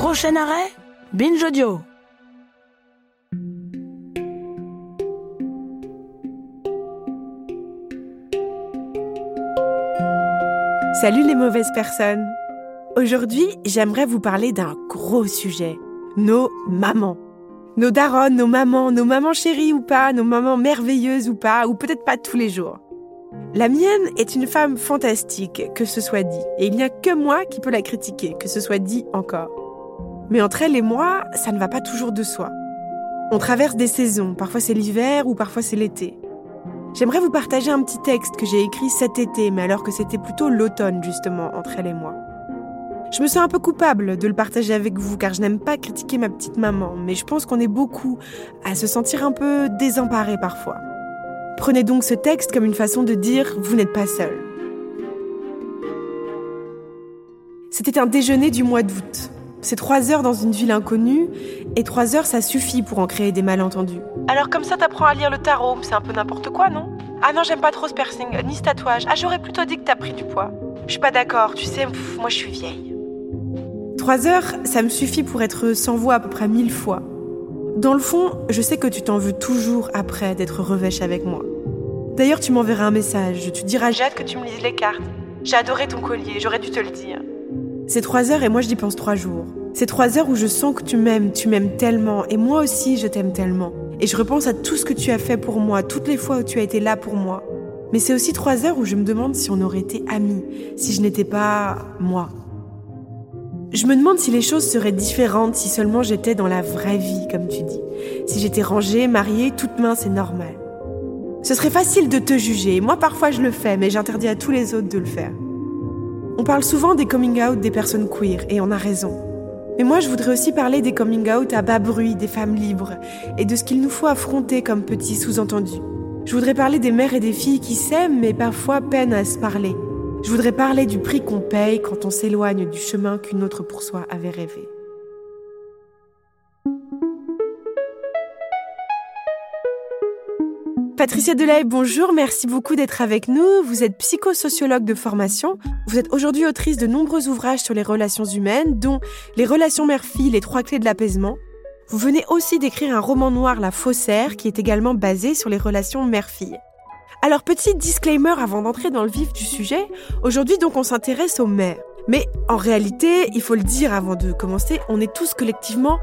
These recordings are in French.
Prochain arrêt, Binge Audio. Salut les mauvaises personnes. Aujourd'hui, j'aimerais vous parler d'un gros sujet. Nos mamans. Nos daronnes, nos mamans, nos mamans chéries ou pas, nos mamans merveilleuses ou pas, ou peut-être pas tous les jours. La mienne est une femme fantastique, que ce soit dit, et il n'y a que moi qui peux la critiquer, que ce soit dit encore. Mais entre elle et moi, ça ne va pas toujours de soi. On traverse des saisons, parfois c'est l'hiver ou parfois c'est l'été. J'aimerais vous partager un petit texte que j'ai écrit cet été, mais alors que c'était plutôt l'automne justement entre elle et moi. Je me sens un peu coupable de le partager avec vous car je n'aime pas critiquer ma petite maman, mais je pense qu'on est beaucoup à se sentir un peu désemparé parfois. Prenez donc ce texte comme une façon de dire vous n'êtes pas seul. C'était un déjeuner du mois d'août. C'est trois heures dans une ville inconnue, et trois heures ça suffit pour en créer des malentendus. Alors comme ça t'apprends à lire le tarot, c'est un peu n'importe quoi, non? Ah non, j'aime pas trop ce piercing, ni ce tatouage. Ah j'aurais plutôt dit que t'as pris du poids. Je suis pas d'accord, tu sais, moi je suis vieille. Trois heures, ça me suffit pour être sans voix à peu près mille fois. Dans le fond, je sais que tu t'en veux toujours après d'être revêche avec moi. D'ailleurs, tu m'enverras un message, tu diras Jade que tu me lises les cartes. J'ai adoré ton collier, j'aurais dû te le dire. C'est trois heures et moi je pense trois jours. C'est trois heures où je sens que tu m'aimes, tu m'aimes tellement, et moi aussi je t'aime tellement. Et je repense à tout ce que tu as fait pour moi, toutes les fois où tu as été là pour moi. Mais c'est aussi trois heures où je me demande si on aurait été amis, si je n'étais pas moi. Je me demande si les choses seraient différentes si seulement j'étais dans la vraie vie, comme tu dis. Si j'étais rangée, mariée, toute mince et normale. Ce serait facile de te juger. Moi, parfois, je le fais, mais j'interdis à tous les autres de le faire. On parle souvent des coming out des personnes queer, et on a raison. Mais moi, je voudrais aussi parler des coming out à bas bruit, des femmes libres, et de ce qu'il nous faut affronter comme petits sous-entendus. Je voudrais parler des mères et des filles qui s'aiment, mais parfois peinent à se parler. Je voudrais parler du prix qu'on paye quand on s'éloigne du chemin qu'une autre pour soi avait rêvé. Patricia Delay, bonjour, merci beaucoup d'être avec nous. Vous êtes psychosociologue de formation. Vous êtes aujourd'hui autrice de nombreux ouvrages sur les relations humaines, dont Les relations mère-fille, les trois clés de l'apaisement. Vous venez aussi d'écrire un roman noir, La Faussaire, qui est également basé sur les relations mère-fille. Alors, petit disclaimer avant d'entrer dans le vif du sujet, aujourd'hui donc on s'intéresse aux mères. Mais en réalité, il faut le dire avant de commencer, on est tous collectivement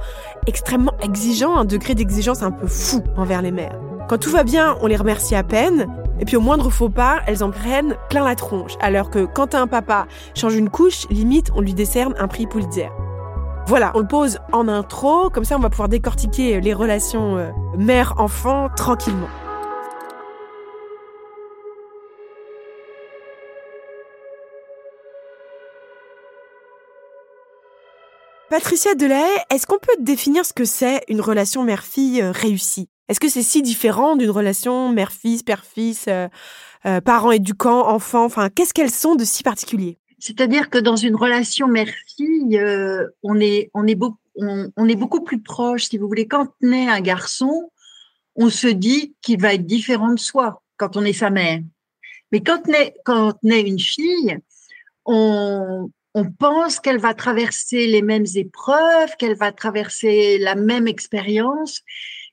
extrêmement exigeants, un degré d'exigence un peu fou envers les mères. Quand tout va bien, on les remercie à peine. Et puis au moindre faux pas, elles en prennent plein la tronche. Alors que quand un papa change une couche, limite, on lui décerne un prix Pulitzer. Voilà, on le pose en intro, comme ça on va pouvoir décortiquer les relations euh, mère-enfant tranquillement. Patricia Delahaye, est-ce qu'on peut définir ce que c'est une relation mère-fille euh, réussie? Est-ce que c'est si différent d'une relation mère-fils, père-fils, euh, euh, parents éducants, enfants Enfin, qu'est-ce qu'elles sont de si particulier? C'est-à-dire que dans une relation mère-fille, euh, on est on est beaucoup on, est beaucoup plus proche. Si vous voulez, quand naît un garçon, on se dit qu'il va être différent de soi quand on est sa mère. Mais quand naît quand naît une fille, on on pense qu'elle va traverser les mêmes épreuves, qu'elle va traverser la même expérience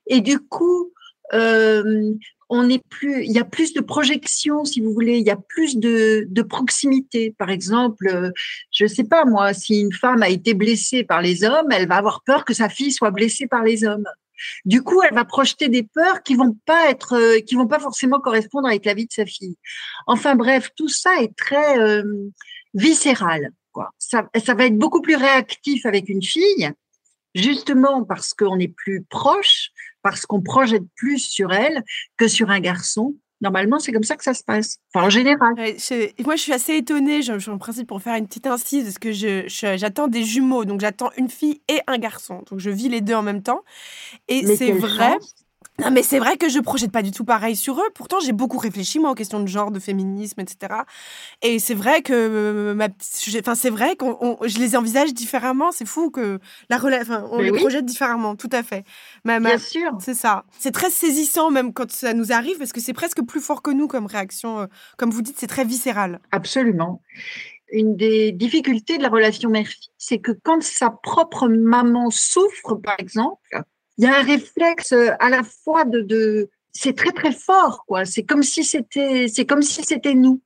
et du coup, euh, on est plus, il y a plus de projection, si vous voulez, il y a plus de, de proximité. Par exemple, euh, je sais pas moi, si une femme a été blessée par les hommes, elle va avoir peur que sa fille soit blessée par les hommes. Du coup, elle va projeter des peurs qui vont pas être, euh, qui vont pas forcément correspondre avec la vie de sa fille. Enfin bref, tout ça est très euh, viscéral. Quoi. Ça, ça va être beaucoup plus réactif avec une fille, justement parce qu'on est plus proche, parce qu'on projette plus sur elle que sur un garçon. Normalement, c'est comme ça que ça se passe. Enfin, en général. moi, je suis assez étonnée, je, suis en principe pour faire une petite incise, parce que j'attends des jumeaux. Donc, j'attends une fille et un garçon. Donc, je vis les deux en même temps. Et c'est vrai. Non, mais c'est vrai que je projette pas du tout pareil sur eux. Pourtant, j'ai beaucoup réfléchi, moi, aux questions de genre, de féminisme, etc. Et c'est vrai que euh, ma enfin, c'est vrai que je les envisage différemment. C'est fou que la enfin, on les projette différemment, tout à fait. Bien sûr. C'est ça. C'est très saisissant, même quand ça nous arrive, parce que c'est presque plus fort que nous comme réaction. Euh, comme vous dites, c'est très viscéral. Absolument. Une des difficultés de la relation mère-fille, c'est que quand sa propre maman souffre, par exemple, il y a un réflexe euh, à la fois de, de c'est très très fort quoi. C'est comme si c'était c'est comme si c'était nous.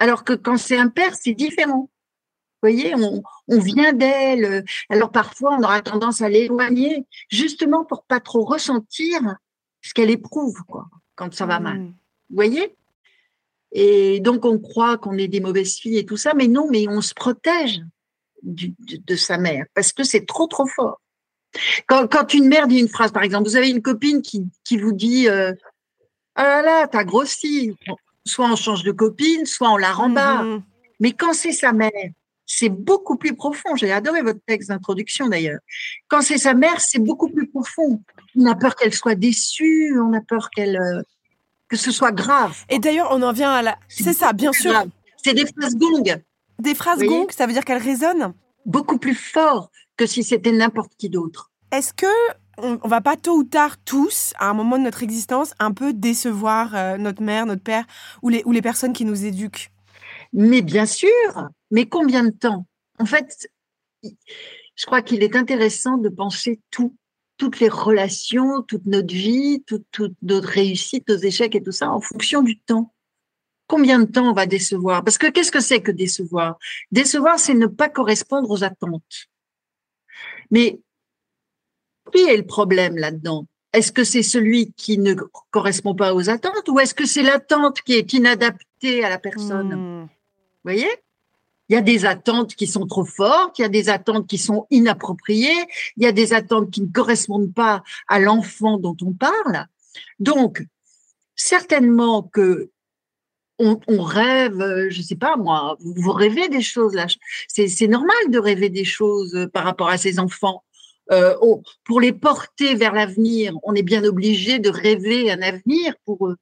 Alors que quand c'est un père, c'est différent. Vous voyez, on, on vient d'elle. Alors parfois, on aura tendance à l'éloigner, justement pour pas trop ressentir ce qu'elle éprouve, quoi, quand ça va mal. Mmh. Vous voyez? Et donc, on croit qu'on est des mauvaises filles et tout ça, mais non, mais on se protège de, de sa mère parce que c'est trop, trop fort. Quand, une mère dit une phrase, par exemple, vous avez une copine qui, qui vous dit euh, Ah là là, t'as grossi. Soit on change de copine, soit on la rembarre. Mhm. Mais quand c'est sa mère, c'est beaucoup plus profond. J'ai adoré votre texte d'introduction d'ailleurs. Quand c'est sa mère, c'est beaucoup plus profond. On a peur qu'elle soit déçue, on a peur qu'elle euh, que ce soit grave. Et d'ailleurs, on en vient à la. C'est ça, bien sûr. C'est des phrases gong. Des phrases gong, ça veut dire qu'elles résonnent? Beaucoup plus fort que si c'était n'importe qui d'autre. Est-ce que on, va pas tôt ou tard tous, à un moment de notre existence, un peu décevoir euh, notre mère, notre père ou les, ou les personnes qui nous éduquent? Mais bien sûr, mais combien de temps? En fait, je crois qu'il est intéressant de penser tout, toutes les toutes toute notre vie, toute, toute notre réussite, nos échecs et tout ça en fonction du temps. Combien de temps on va décevoir? Parce que qu'est-ce que c'est que décevoir? Décevoir, c'est ne pas correspondre aux attentes. Mais qui est le problème là-dedans? Est-ce que c'est celui qui ne correspond pas aux attentes ou est-ce que c'est l'attente qui est inadaptée à la personne? Hmm. Vous voyez? Il y a des attentes qui sont trop fortes, il y a des attentes qui sont inappropriées, il y a des attentes qui ne correspondent pas à l'enfant dont on parle. Donc, certainement que on, rêve, je sais pas moi, vous rêvez des choses là. C'est normal de rêver des choses par rapport à ses enfants. Euh, pour les porter vers l'avenir, on est bien obligé de rêver un avenir pour eux.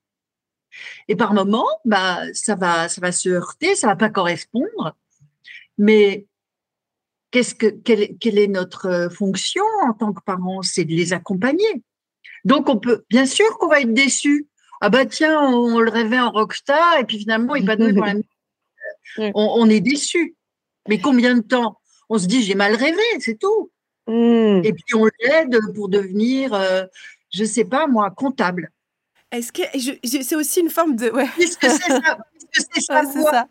Et par moments, bah, ça va, ça va se heurter, ça va pas correspondre. Mais qu'est-ce que, quelle, quelle est notre fonction en tant que parents? C'est de les accompagner. Donc, on peut, bien sûr qu'on va être déçu. Ah bah tiens, on, le rêvait en rockstar et puis finalement, il donné pour la on, on est déçu. Mais combien de temps? On se dit, j'ai mal rêvé, c'est tout. Mmh. Et puis on l'aide pour devenir, euh, je sais pas moi, comptable. Est-ce que c'est aussi une forme de ouais. Qu'est-ce que c'est ça c'est ça.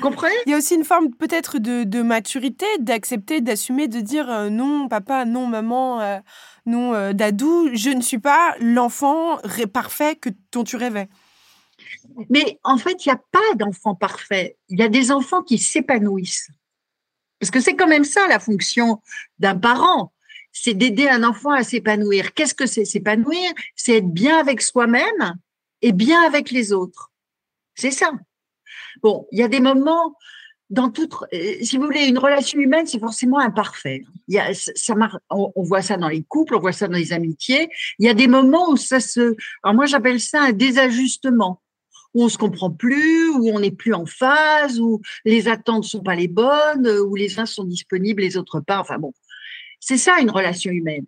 Comprenez? Il y a aussi une forme peut-être de, de, maturité, d'accepter, d'assumer, de dire euh, non papa, non maman, euh, non dadou, je ne suis pas l'enfant parfait que dont tu rêvais. Mais en fait, il n'y a pas d'enfant parfait. Il y a des enfants qui s'épanouissent. Parce que c'est quand même ça la fonction d'un parent, c'est d'aider un enfant à s'épanouir. Qu'est-ce que c'est s'épanouir? C'est être bien avec soi-même et bien avec les autres. C'est ça. Bon, il y a des moments dans toute, euh, si vous voulez, une relation humaine, c'est forcément imparfait. Il y a, ça, on, on, voit ça dans les couples, on voit ça dans les amitiés. Il y a des moments où ça se, alors moi j'appelle ça un désajustement où on se comprend plus, où on n'est plus en phase, où les attentes sont pas les bonnes, où les uns sont disponibles, les autres pas. Enfin bon, c'est ça une relation humaine.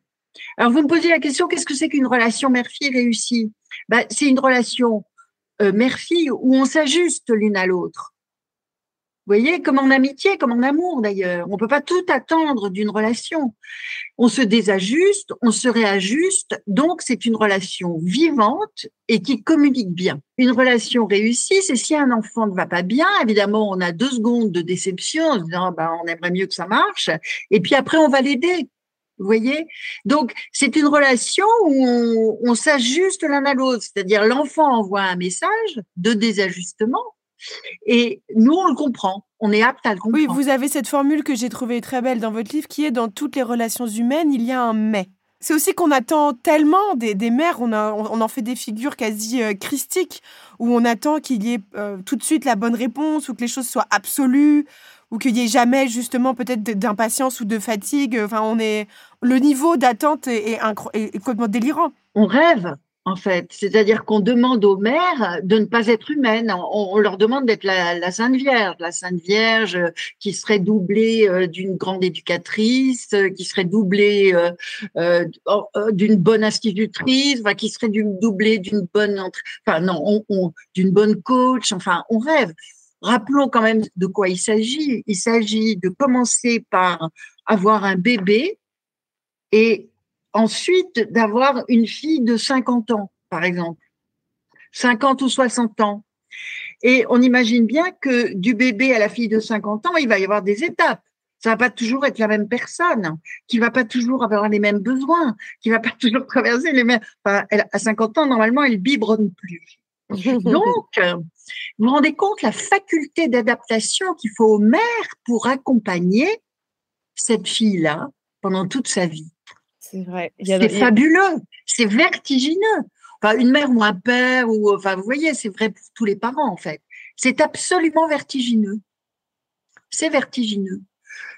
Alors vous me posez la question, qu'est-ce que c'est qu'une relation mère-fille réussie? Ben, C'est une relation euh, mère-fille où on s'ajuste l'une à l'autre. Vous voyez, comme en amitié, comme en amour d'ailleurs. On ne peut pas tout attendre d'une relation. On se désajuste, on se réajuste, donc c'est une relation vivante et qui communique bien. Une relation réussie, c'est si un enfant ne va pas bien, évidemment, on a deux secondes de déception en se disant, bah, on aimerait mieux que ça marche, et puis après, on va l'aider. Vous voyez Donc, c'est une relation où on, on s'ajuste l'un à l'autre, c'est-à-dire l'enfant envoie un message de désajustement et nous, on le comprend. On est apte à le comprendre. Oui, vous avez cette formule que j'ai trouvée très belle dans votre livre qui est dans toutes les relations humaines, il y a un mais. C'est aussi qu'on attend tellement des, des mères, on, a, on, en fait des figures quasi euh, christiques, où on attend qu'il y ait euh, tout de suite la bonne réponse, ou que les choses soient absolues, ou qu'il n'y ait jamais justement peut-être d'impatience ou de fatigue. Enfin, on est le niveau d'attente est, est, complètement délirant. On rêve en fait. C'est-à-dire qu'on demande aux mères de ne pas être humaines. On, leur demande d'être la, Sainte Vierge, la Sainte Vierge qui serait doublée euh, d'une grande éducatrice, euh, qui serait doublée euh, d'une bonne institutrice, qui serait doublée d'une bonne, enfin non, d'une bonne coach. Enfin, on rêve. Rappelons quand même de quoi il s'agit. Il s'agit de commencer par avoir un bébé et ensuite d'avoir une fille de 50 ans, par exemple. 50 ou 60 ans. Et on imagine bien que du bébé à la fille de 50 ans, il va y avoir des étapes. Ça va pas toujours être la même personne, qui va pas toujours avoir les mêmes besoins, qui va pas toujours traverser les mêmes. Enfin, à 50 ans, normalement, elle biberonne plus. Donc, vous vous rendez compte la faculté d'adaptation qu'il faut aux mères pour accompagner cette fille-là pendant toute sa vie. C'est vrai. C'est fabuleux, c'est vertigineux. Enfin, une mère ou un père, ou enfin, vous voyez, c'est vrai pour tous les parents en fait. C'est absolument vertigineux. C'est vertigineux.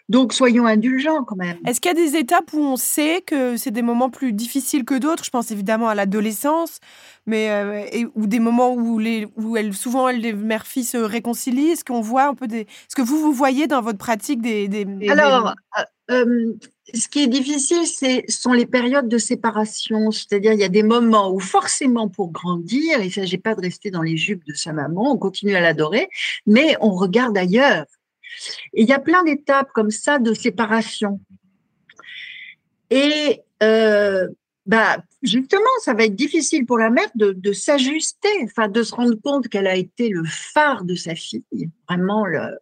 Donc soyons indulgents quand même. Est-ce qu'il y a des étapes où on sait que c'est des moments plus difficiles que d'autres? Je pense évidemment à l'adolescence, mais euh, ou des moments où les où elles, souvent les mères filles se réconcilient. Est-ce qu'on voit un peu des Est-ce que vous vous voyez dans votre pratique des, des, Alors. Euh, euh, ce qui est difficile, ce sont les périodes de séparation. C'est-à-dire, il y a des moments où forcément pour grandir, il ne s'agit pas de rester dans les jupes de sa maman, on continue à l'adorer, mais on regarde ailleurs. Et il y a plein d'étapes comme ça de séparation. Et euh, bah, justement, ça va être difficile pour la mère de, de s'ajuster, de se rendre compte qu'elle a été le phare de sa fille, vraiment le,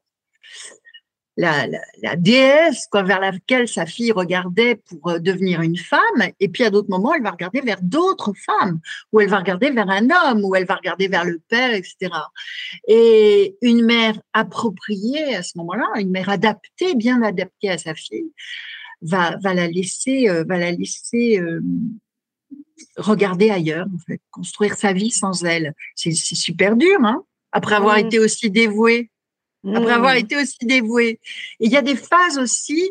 la, la, déesse quoi, vers laquelle sa fille regardait pour euh, devenir une femme, et puis à d'autres moments, elle va regarder vers d'autres femmes, ou elle va regarder vers un homme, ou elle va regarder vers le père, etc. Et une mère appropriée à ce moment-là, une mère adaptée, bien adaptée à sa fille, va, va la laisser, euh, va la laisser euh, regarder ailleurs, en fait, construire sa vie sans elle. C'est super dur, hein, après avoir mmh. été aussi dévouée après avoir été aussi dévouée. Et il y a des phases aussi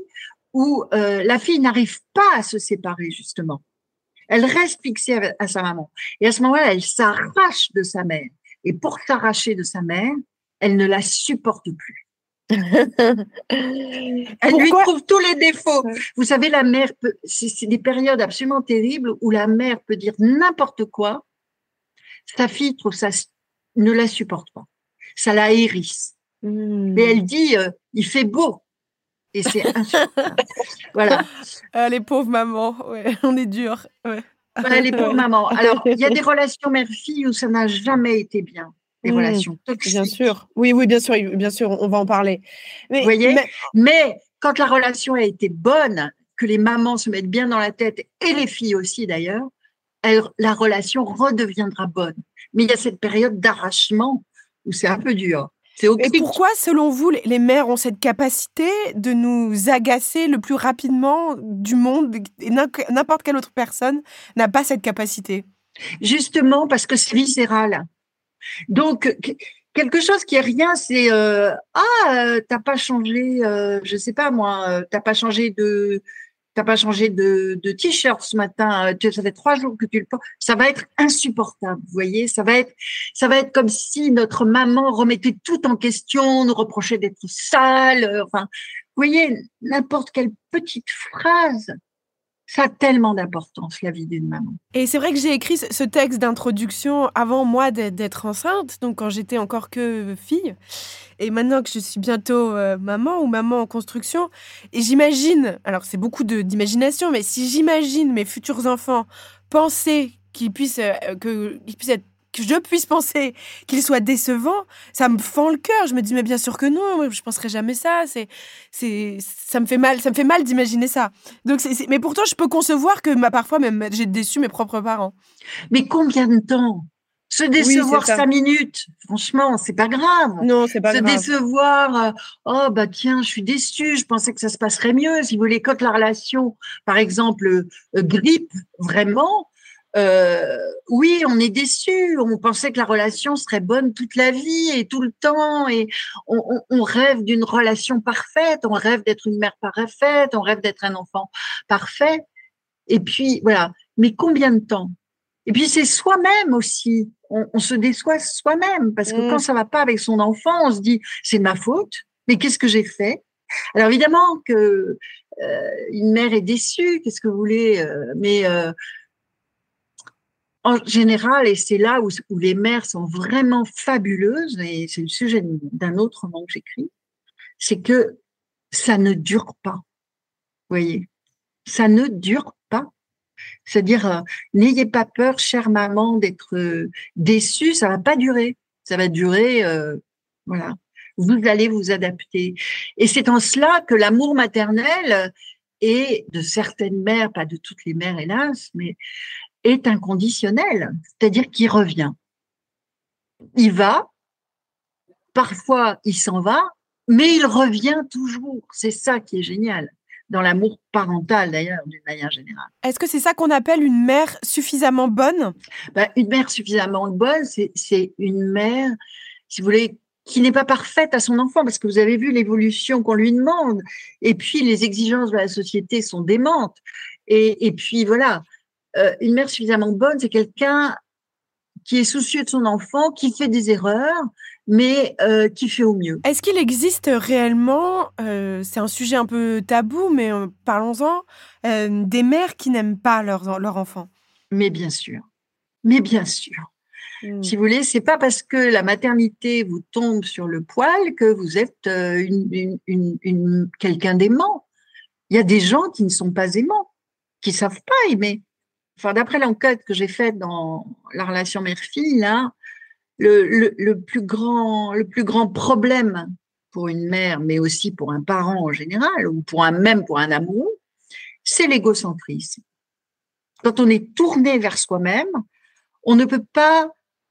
où euh, la fille n'arrive pas à se séparer, justement. Elle reste fixée à, sa maman. Et à ce moment-là, elle s'arrache de sa mère. Et pour s'arracher de sa mère, elle ne la supporte plus. elle lui trouve tous les défauts. Vous savez, la mère, c'est des périodes absolument terribles où la mère peut dire n'importe quoi. Sa fille trouve ça, ne la supporte pas. Ça la hérisse. Mais elle dit, euh, il fait beau. Et c'est Voilà. Ah, les pauvres mamans, ouais, on est dur. Ouais. les pauvres mamans. Alors, il y a des relations mère-fille où ça n'a jamais été bien. Des mmh. relations toxiques. Bien sûr. Oui, oui, bien sûr, bien sûr, on va en parler. Mais, Vous voyez? mais... quand la relation a été bonne, que les mamans se mettent bien dans la tête, et les filles aussi d'ailleurs, la relation redeviendra bonne. Mais il y a cette période d'arrachement où c'est un peu dur. Et pourquoi, selon vous, les mères ont cette capacité de nous agacer le plus rapidement du monde N'importe quelle autre personne n'a pas cette capacité? Justement parce que c'est viscéral. Donc, quelque chose qui est rien, c'est euh, ah, euh, t'as pas changé, euh, je sais pas moi, euh, t'as pas changé de t'as pas changé de, de t-shirt ce matin, euh, ça fait trois jours que tu le portes, ça va être insupportable, vous voyez, ça va être, ça va être comme si notre maman remettait tout en question, nous reprochait d'être sale, euh, enfin, vous voyez, n'importe quelle petite phrase ça a tellement d'importance, la vie d'une maman. Et c'est vrai que j'ai écrit ce texte d'introduction avant moi d'être enceinte, donc quand j'étais encore que fille. Et maintenant que je suis bientôt euh, maman ou maman en construction, et j'imagine, alors c'est beaucoup d'imagination, mais si j'imagine mes futurs enfants penser qu'ils puissent, euh, puissent être que je puisse penser qu'il soit décevant, ça me fend le cœur. Je me dis mais bien sûr que non, je penserai jamais ça. C'est, c'est, ça me fait mal, ça me fait mal d'imaginer ça. Donc c'est, mais pourtant je peux concevoir que bah, parfois même j'ai déçu mes propres parents. Mais combien de temps? Se décevoir cinq minutes, franchement, c'est pas grave. Non, c'est pas grave. Se décevoir, euh, oh bah tiens, je suis déçue, je pensais que ça se passerait mieux. Si vous voulez, quand la relation, par exemple, euh, grippe vraiment, euh, oui, on est déçu. On pensait que la relation serait bonne toute la vie et tout le temps, et on, on, on rêve d'une relation parfaite. On rêve d'être une mère parfaite. On rêve d'être un enfant parfait. Et puis voilà. Mais combien de temps? Et puis c'est soi-même aussi. On, se déçoit soi-même parce que quand mmh. ça va pas avec son enfant, on se dit c'est ma faute. Mais qu'est-ce que j'ai fait? Alors évidemment que euh, une mère est déçue. Qu'est-ce que vous voulez? Euh, Mais euh, en général, et c'est là où, les mères sont vraiment fabuleuses, et c'est le sujet d'un autre roman que j'écris, c'est que ça ne dure pas. Vous voyez, ça ne dure c'est-à-dire, euh, n'ayez pas peur, chère maman, d'être euh, déçue, ça va pas durer. Ça va durer, euh, voilà. Vous allez vous adapter. Et c'est en cela que l'amour maternel est de certaines mères, pas de toutes les mères hélas, mais est inconditionnel, c'est-à-dire qu'il revient. Il va, parfois il s'en va, mais il revient toujours. C'est ça qui est génial dans l'amour parental d'ailleurs, d'une manière générale. Est-ce que c'est ça qu'on appelle une mère suffisamment bonne? Ben, Une mère suffisamment bonne, c'est une mère, si vous voulez, qui n'est pas parfaite à son enfant, parce que vous avez vu l'évolution qu'on lui demande, et puis les exigences de la société sont démentes. Et, et puis voilà, euh, une mère suffisamment bonne, c'est quelqu'un qui est soucieux de son enfant, qui fait des erreurs, mais euh, qui fait au mieux. Est-ce qu'il existe réellement, euh, c'est un sujet un peu tabou, mais euh, parlons-en, des mères qui n'aiment pas leurs leur enfants? Mais bien sûr, mais bien sûr. Hmm. Si vous voulez, c'est pas parce que la maternité vous tombe sur le poil que vous êtes une, une, une, quelqu'un d'aimant. Il y a des gens qui ne sont pas aimants, qui savent pas aimer. D'après l'enquête que j'ai faite dans la relation mère-fille, le, plus grand, problème pour une mère, mais aussi pour un parent en général, ou pour un même pour un amoureux, c'est l'égocentrisme. Quand on est tourné vers soi-même, on ne peut pas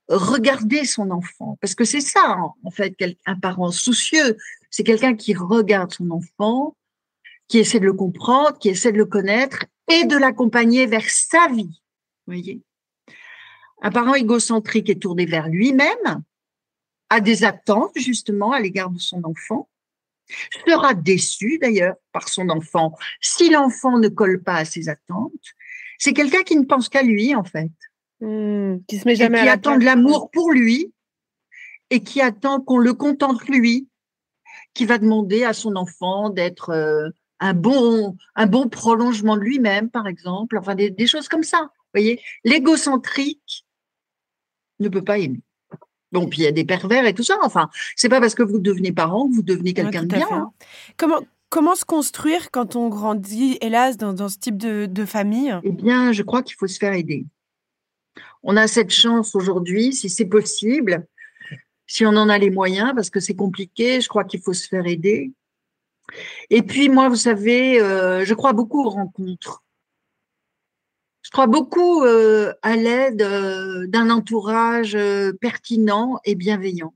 regarder son enfant, parce que c'est ça, en fait, un parent soucieux, c'est quelqu'un qui regarde son enfant, qui essaie de le comprendre, qui essaie de le connaître et de l'accompagner vers sa vie. Voyez? Un parent égocentrique est tourné vers lui-même, a des attentes justement à l'égard de son enfant, sera déçu d'ailleurs par son enfant si l'enfant ne colle pas à ses attentes. C'est quelqu'un qui ne pense qu'à lui en fait, mmh, qui se met jamais qui attend de l'amour pour lui et qui attend qu'on le contente lui, qui va demander à son enfant d'être euh, un bon un bon prolongement de lui-même par exemple, enfin des, des choses comme ça. Vous voyez, l'égocentrique ne peut pas aimer. Bon, puis il y a des pervers et tout ça. Enfin, c'est pas parce que vous devenez parent que vous devenez quelqu'un de bien. Hein. Comment, comment se construire quand on grandit, hélas, dans, ce type de, famille? Eh bien, je crois qu'il faut se faire aider. On a cette chance aujourd'hui, si c'est possible, si on en a les moyens, parce que c'est compliqué, je crois qu'il faut se faire aider. Et puis, moi, vous savez, euh, je crois beaucoup aux rencontres. Je crois beaucoup euh, à l'aide euh, d'un entourage pertinent et bienveillant.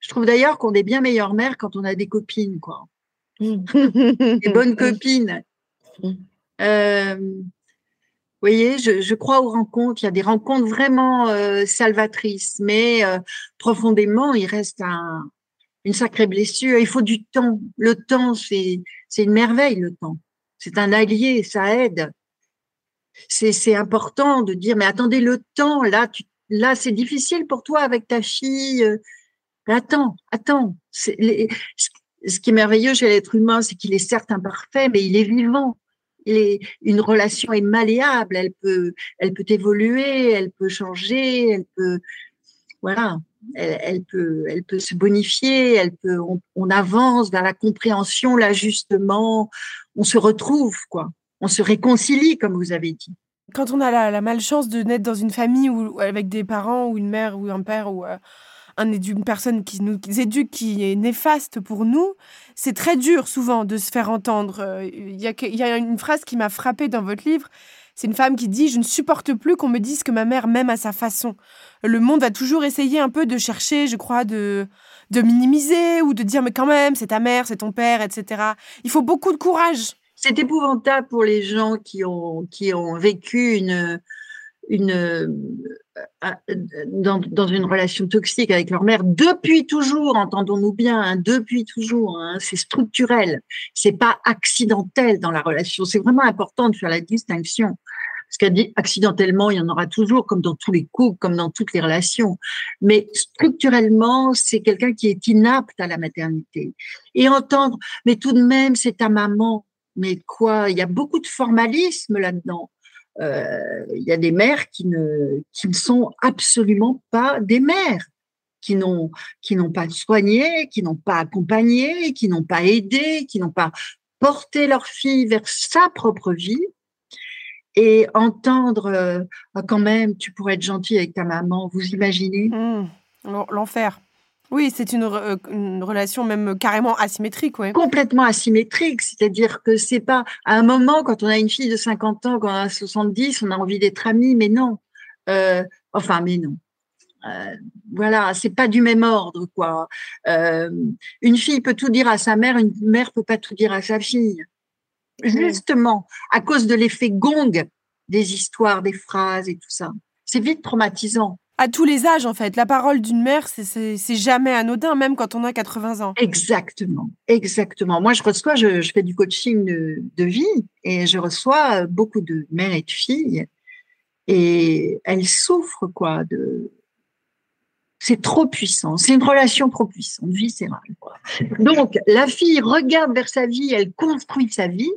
Je trouve d'ailleurs qu'on est bien meilleure mère quand on a des copines, quoi. des bonnes copines. vous voyez, je, crois aux rencontres. Il y a des rencontres vraiment salvatrices, mais profondément, il reste une sacrée blessure. Il faut du temps. Le temps, c'est une merveille, le temps. C'est un allié, ça aide c'est important de dire, mais attendez le temps, là, là, c'est difficile pour toi avec ta fille. Attends, attends. ce qui est merveilleux chez l'être humain, c'est qu'il est certes imparfait, mais il est vivant. Il est, une relation est malléable, elle peut, elle peut évoluer, elle peut changer, elle peut, voilà, elle, peut, elle peut se bonifier, elle peut, on, avance vers la compréhension, l'ajustement, on se retrouve, quoi on se réconcilie, comme vous avez dit. Quand on a la, malchance de naître dans une famille ou avec des parents ou une mère ou un père ou euh, un, une personne qui nous éduque qui est néfaste pour nous, c'est très dur souvent de se faire entendre. Euh, il y a une phrase qui m'a frappée dans votre livre, C'est une femme qui dit Je ne supporte plus qu'on me dise que ma mère m'aime à sa façon. Le monde va toujours essayer un peu de chercher, je crois, de, de minimiser ou de dire Mais quand même, c'est ta mère, c'est ton père, etc. Il faut beaucoup de courage. C'est épouvantable pour les gens qui ont, qui ont vécu une, une, euh, dans, dans, une relation toxique avec leur mère depuis toujours, entendons-nous bien, hein, depuis toujours. Hein, c'est structurel, c'est pas accidentel dans la relation. C'est vraiment important de faire la distinction. Parce qu'accidentellement, il y en aura toujours, comme dans tous les couples, comme dans toutes les relations. Mais structurellement, c'est quelqu'un qui est inapte à la maternité. Et entendre, mais tout de même, c'est ta maman. Mais quoi? Il y a beaucoup de formalisme là-dedans. Euh, il y a des mères qui ne, qui ne sont absolument pas des mères, qui n'ont, qui n'ont pas soigné, qui n'ont pas accompagné, qui n'ont pas aidé, qui n'ont pas porté leur fille vers sa propre vie. Et entendre, euh, ah, quand même, tu pourrais être gentil avec ta maman, vous imaginez? Mmh. L'enfer. Oui, c'est euh, une, relation même carrément asymétrique, ouais. Complètement asymétrique, c'est-à-dire que c'est pas à un moment quand on a une fille de 50 ans, quand on a 70, on a envie d'être amis, mais non. Euh, enfin, mais non. Euh, voilà, c'est pas du même ordre, quoi. Euh, une fille peut tout dire à sa mère, une mère peut pas tout dire à sa fille. Justement, à cause de l'effet gong des histoires, des phrases et tout ça. C'est vite traumatisant à tous les âges, en fait. La parole d'une mère, c'est jamais anodin, même quand on a 80 ans. Exactement, exactement. Moi, je reçois, je, fais du coaching de, vie et je reçois beaucoup de mères et de filles et elles souffrent, quoi, de. C'est trop puissant. C'est une relation trop puissante, viscérale. Quoi. Donc, la fille regarde vers sa vie, elle construit sa vie,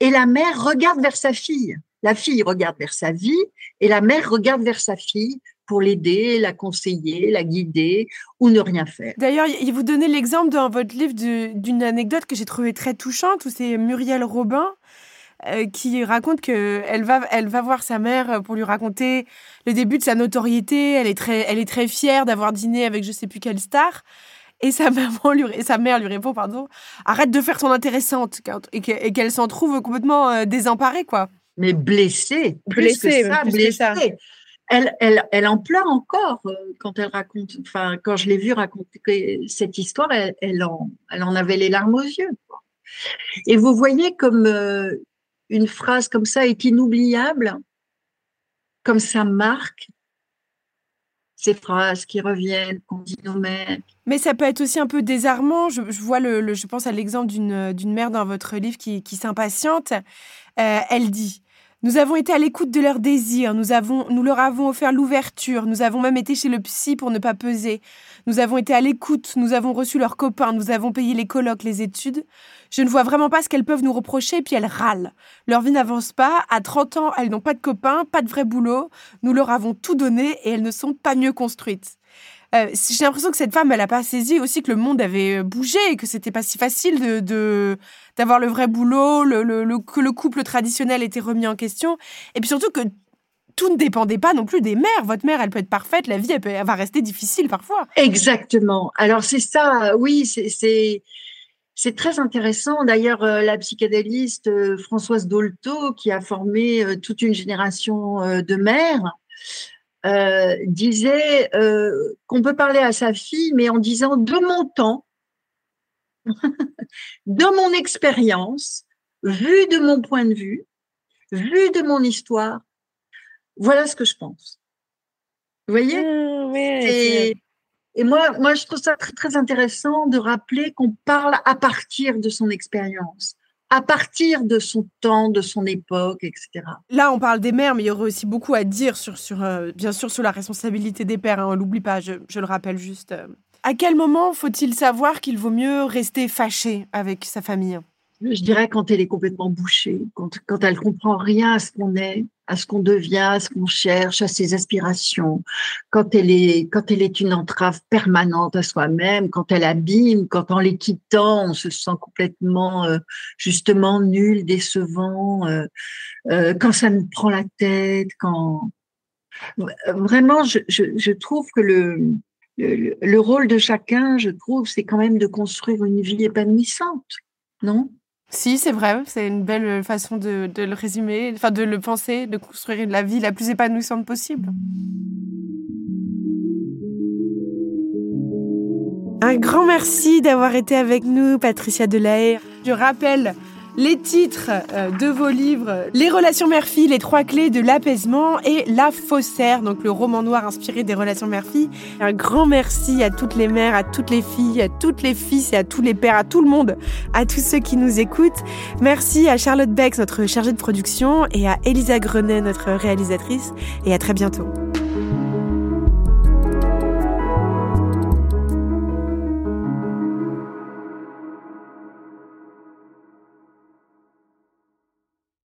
et la mère regarde vers sa fille. La fille regarde vers sa vie et la mère regarde vers sa fille pour l'aider, la conseiller, la guider ou ne rien faire. D'ailleurs, vous donnez l'exemple dans votre livre d'une anecdote que j'ai trouvée très touchante où c'est Muriel Robin euh, qui raconte qu'elle va, elle va voir sa mère pour lui raconter le début de sa notoriété. Elle est très, elle est très fière d'avoir dîné avec je sais plus quelle star. Et sa, maman lui, sa mère lui répond, pardon, arrête de faire ton intéressante et qu'elle s'en trouve complètement euh, désemparée, quoi mais blessée, blessée, ça, blessée. Elle, elle, elle, en pleure encore euh, quand elle raconte, enfin, quand je l'ai vue raconter cette histoire, elle, elle, en, elle en avait les larmes aux yeux. Et vous voyez comme euh, une phrase comme ça est inoubliable, comme ça marque ces phrases qui reviennent, qu'on dit nos mères. Mais ça peut être aussi un peu désarmant. Je, vois le, je pense à l'exemple d'une mère dans votre livre qui, qui s'impatiente. Euh, elle dit nous avons été à l'écoute de leurs désirs, nous, avons, nous leur avons offert l'ouverture, nous avons même été chez le psy pour ne pas peser. Nous avons été à l'écoute, nous avons reçu leurs copains, nous avons payé les colloques, les études. Je ne vois vraiment pas ce qu'elles peuvent nous reprocher, puis elles râlent. Leur vie n'avance pas, à 30 ans, elles n'ont pas de copains, pas de vrai boulot, nous leur avons tout donné et elles ne sont pas mieux construites. Euh, j'ai l'impression que cette femme, elle n'a pas saisi aussi que le monde avait euh, bougé et que c'était pas si facile de d'avoir le vrai boulot, que le couple traditionnel était remis en question, et puis surtout que tout ne dépendait pas non plus des mères. Votre mère, elle peut être parfaite, la vie, elle, peut, va rester difficile parfois. Exactement. Alors c'est ça, oui, c'est c'est très intéressant. D'ailleurs, euh, la psychanalyste Françoise Dolto, qui a formé toute une génération de mères, euh, disait euh, qu'on peut parler à sa fille, mais en disant de mon temps, de mon expérience, vu de mon point de vue, vu de mon histoire, voilà ce que je pense. Vous voyez? Mmh, et, et, moi, moi, je trouve ça très, très intéressant de rappeler qu'on parle à partir de son expérience à partir de son temps, de son époque, etc. Là, on parle des mères, mais il y aurait aussi beaucoup à dire sur, sur euh, bien sûr, sur la responsabilité des pères. Hein, on l'oublie pas, je, le rappelle juste. Euh. À quel moment faut-il savoir qu'il vaut mieux rester fâché avec sa famille? Je dirais quand elle est complètement bouchée, quand, quand elle comprend rien à ce qu'on est, à ce qu'on devient, à ce qu'on cherche, à ses aspirations, quand elle est, quand elle est une entrave permanente à soi-même, quand elle abîme, quand en les quittant, on se sent complètement, euh, justement, nul, décevant, euh, euh, quand ça nous prend la tête, quand vraiment, je, je, je trouve que le, le, le rôle de chacun, je trouve, c'est quand même de construire une vie épanouissante, non? Si, c'est vrai, c'est une belle façon de, de, le résumer, enfin de le penser, de construire la vie la plus épanouissante possible. Un grand merci d'avoir été avec nous, Patricia Delahaye. Je rappelle les titres euh, de vos livres, Les relations mère-fille, les trois clés de l'apaisement et La faussaire, donc le roman noir inspiré des relations mère-fille. Un grand merci à toutes les mères, à toutes les filles, à toutes les fils et à tous les pères, à tout le monde, à tous ceux qui nous écoutent. Merci à Charlotte Bex, notre chargée de production, et à Elisa Grenet, notre réalisatrice. Et à très bientôt.